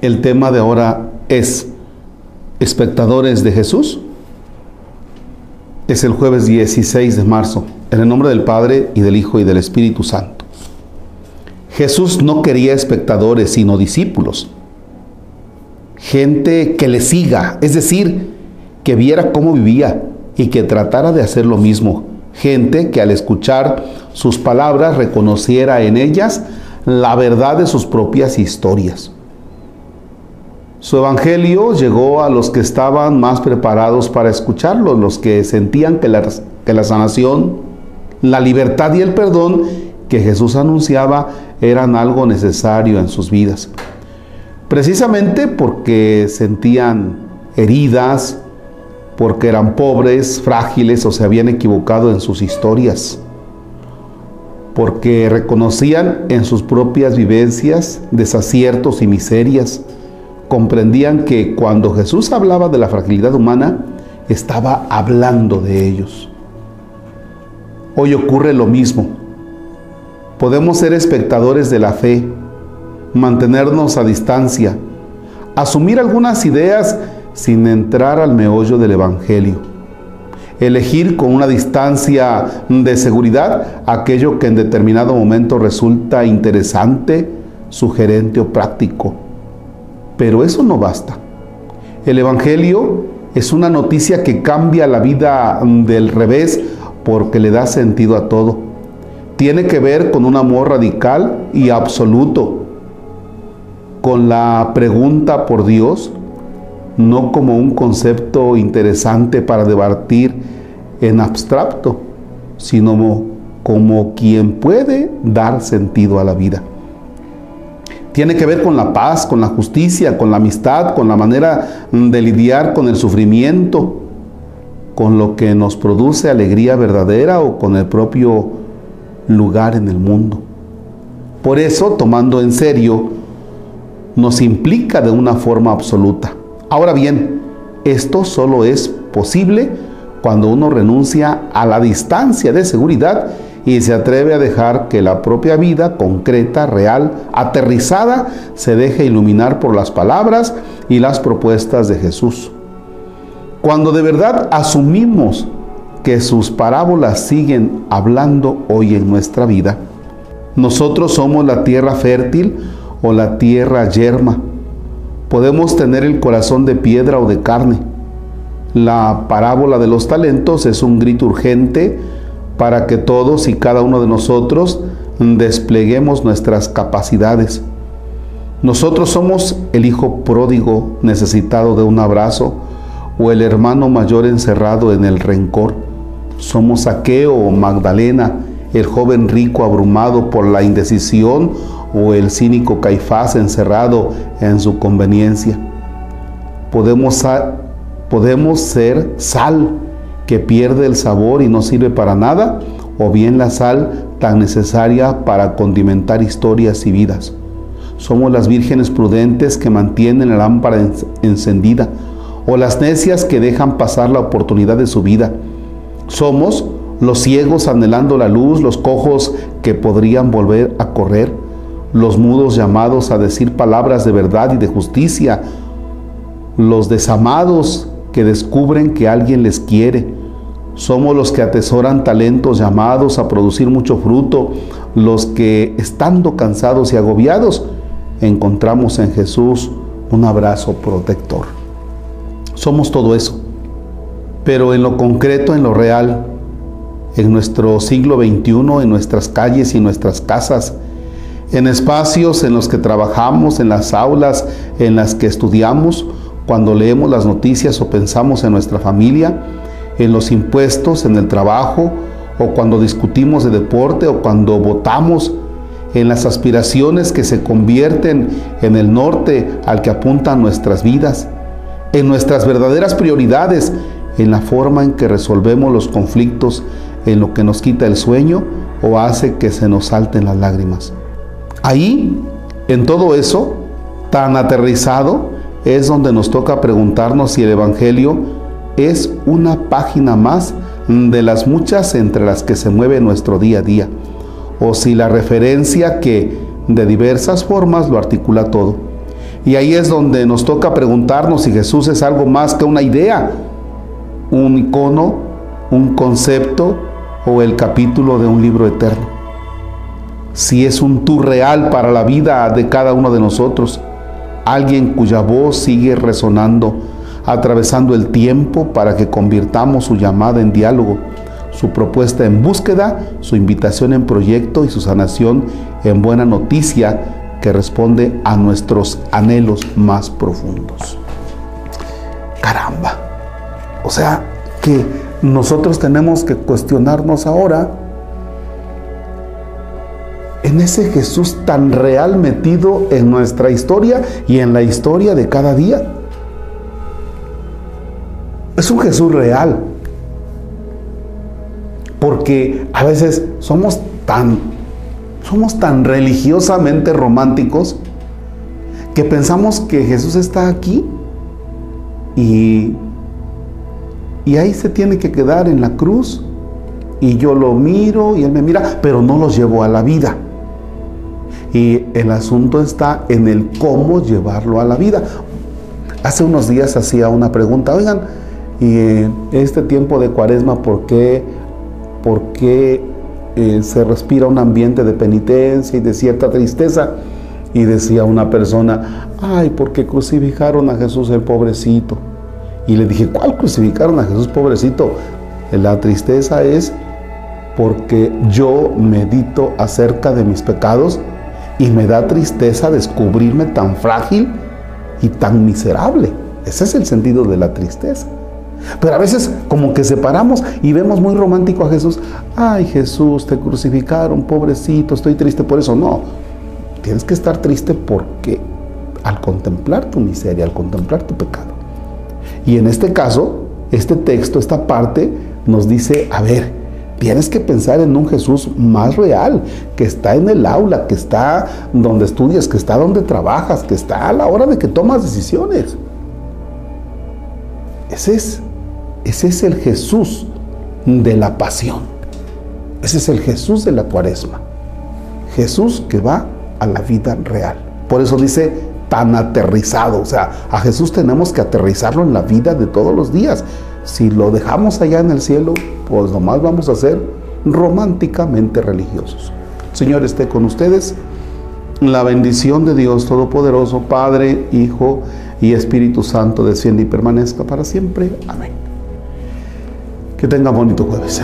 El tema de ahora es espectadores de Jesús. Es el jueves 16 de marzo, en el nombre del Padre y del Hijo y del Espíritu Santo. Jesús no quería espectadores, sino discípulos. Gente que le siga, es decir, que viera cómo vivía y que tratara de hacer lo mismo. Gente que al escuchar sus palabras reconociera en ellas la verdad de sus propias historias. Su evangelio llegó a los que estaban más preparados para escucharlo, los que sentían que la, sanación, la libertad y el perdón que Jesús anunciaba eran algo necesario en sus vidas. Precisamente porque sentían heridas, porque eran pobres, frágiles o se habían equivocado en sus historias, porque reconocían en sus propias vivencias desaciertos y miserias, comprendían que cuando Jesús hablaba de la fragilidad humana, estaba hablando de ellos. Hoy ocurre lo mismo. Podemos ser espectadores de la fe, mantenernos a distancia, asumir algunas ideas sin entrar al meollo del Evangelio. Elegir con una distancia de seguridad aquello que en determinado momento resulta interesante, sugerente o práctico pero eso no basta. El Evangelio es una noticia que cambia la vida del revés porque le da sentido a todo. Tiene que ver con un amor radical y absoluto, con la pregunta por Dios, no como un concepto interesante para debatir en abstracto, sino como quien puede dar sentido a la vida. Tiene que ver con la paz, con la justicia, con la amistad, con la manera de lidiar con el sufrimiento, con lo que nos produce alegría verdadera o con el propio lugar en el mundo. Por eso, tomando en serio, nos implica de una forma absoluta. Ahora bien, esto solo es posible cuando uno renuncia a la distancia de seguridad y se atreve a dejar que la propia vida concreta, real, aterrizada, se deje iluminar por las palabras y las propuestas de Jesús. Cuando de verdad asumimos que sus parábolas siguen hablando hoy en nuestra vida, nosotros somos la tierra fértil o la tierra yerma. Podemos tener el corazón de piedra o de carne. La parábola de los talentos es un grito urgente para que todos y cada uno de nosotros despleguemos nuestras capacidades. Nosotros somos el hijo pródigo necesitado de un abrazo o el hermano mayor encerrado en el rencor. Somos Saqueo o Magdalena, el joven rico abrumado por la indecisión o el cínico Caifás encerrado en su conveniencia. Podemos, podemos ser sal que pierde el sabor y no sirve para nada, o bien la sal tan necesaria para condimentar historias y vidas. Somos las vírgenes prudentes que mantienen la lámpara encendida, o las necias que dejan pasar la oportunidad de su vida. Somos los ciegos anhelando la luz, los cojos que podrían volver a correr, los mudos llamados a decir palabras de verdad y de justicia, los desamados que descubren que alguien les quiere, somos los que atesoran talentos llamados a producir mucho fruto, los que estando cansados y agobiados, encontramos en Jesús un abrazo protector. Somos todo eso, pero en lo concreto, en lo real, en nuestro siglo XXI, en nuestras calles y nuestras casas, en espacios en los que trabajamos, en las aulas en las que estudiamos, cuando leemos las noticias o pensamos en nuestra familia, en los impuestos, en el trabajo, o cuando discutimos de deporte, o cuando votamos, en las aspiraciones que se convierten en el norte al que apuntan nuestras vidas, en nuestras verdaderas prioridades, en la forma en que resolvemos los conflictos, en lo que nos quita el sueño o hace que se nos salten las lágrimas. Ahí, en todo eso, tan aterrizado, es donde nos toca preguntarnos si el Evangelio es una página más de las muchas entre las que se mueve nuestro día a día, o si la referencia que de diversas formas lo articula todo. Y ahí es donde nos toca preguntarnos si Jesús es algo más que una idea, un icono, un concepto o el capítulo de un libro eterno. Si es un tú real para la vida de cada uno de nosotros, alguien cuya voz sigue resonando, atravesando el tiempo para que convirtamos su llamada en diálogo, su propuesta en búsqueda, su invitación en proyecto y su sanación en buena noticia que responde a nuestros anhelos más profundos. Caramba. O sea, que nosotros tenemos que cuestionarnos ahora en ese Jesús tan real metido en nuestra historia y en la historia de cada día. Es un Jesús real. Porque a veces somos tan somos tan religiosamente románticos que pensamos que Jesús está aquí y, y ahí se tiene que quedar en la cruz y yo lo miro y él me mira, pero no los llevo a la vida. Y el asunto está en el cómo llevarlo a la vida. Hace unos días hacía una pregunta, oigan, y este tiempo de cuaresma, ¿por qué, por qué eh, se respira un ambiente de penitencia y de cierta tristeza. Y decía una persona, ay, ¿por qué crucificaron a Jesús el pobrecito? Y le dije, ¿cuál crucificaron a Jesús pobrecito? La tristeza es porque yo medito acerca de mis pecados y me da tristeza descubrirme tan frágil y tan miserable. Ese es el sentido de la tristeza. Pero a veces como que separamos y vemos muy romántico a Jesús. Ay Jesús, te crucificaron, pobrecito, estoy triste por eso. No, tienes que estar triste porque al contemplar tu miseria, al contemplar tu pecado. Y en este caso, este texto, esta parte nos dice, a ver, tienes que pensar en un Jesús más real, que está en el aula, que está donde estudias, que está donde trabajas, que está a la hora de que tomas decisiones. Ese es ese es el Jesús de la pasión. Ese es el Jesús de la cuaresma. Jesús que va a la vida real. Por eso dice tan aterrizado. O sea, a Jesús tenemos que aterrizarlo en la vida de todos los días. Si lo dejamos allá en el cielo, pues nomás vamos a ser románticamente religiosos. Señor esté con ustedes. La bendición de Dios Todopoderoso, Padre, Hijo y Espíritu Santo, desciende y permanezca para siempre. Amén. Que tenga bonito jueves.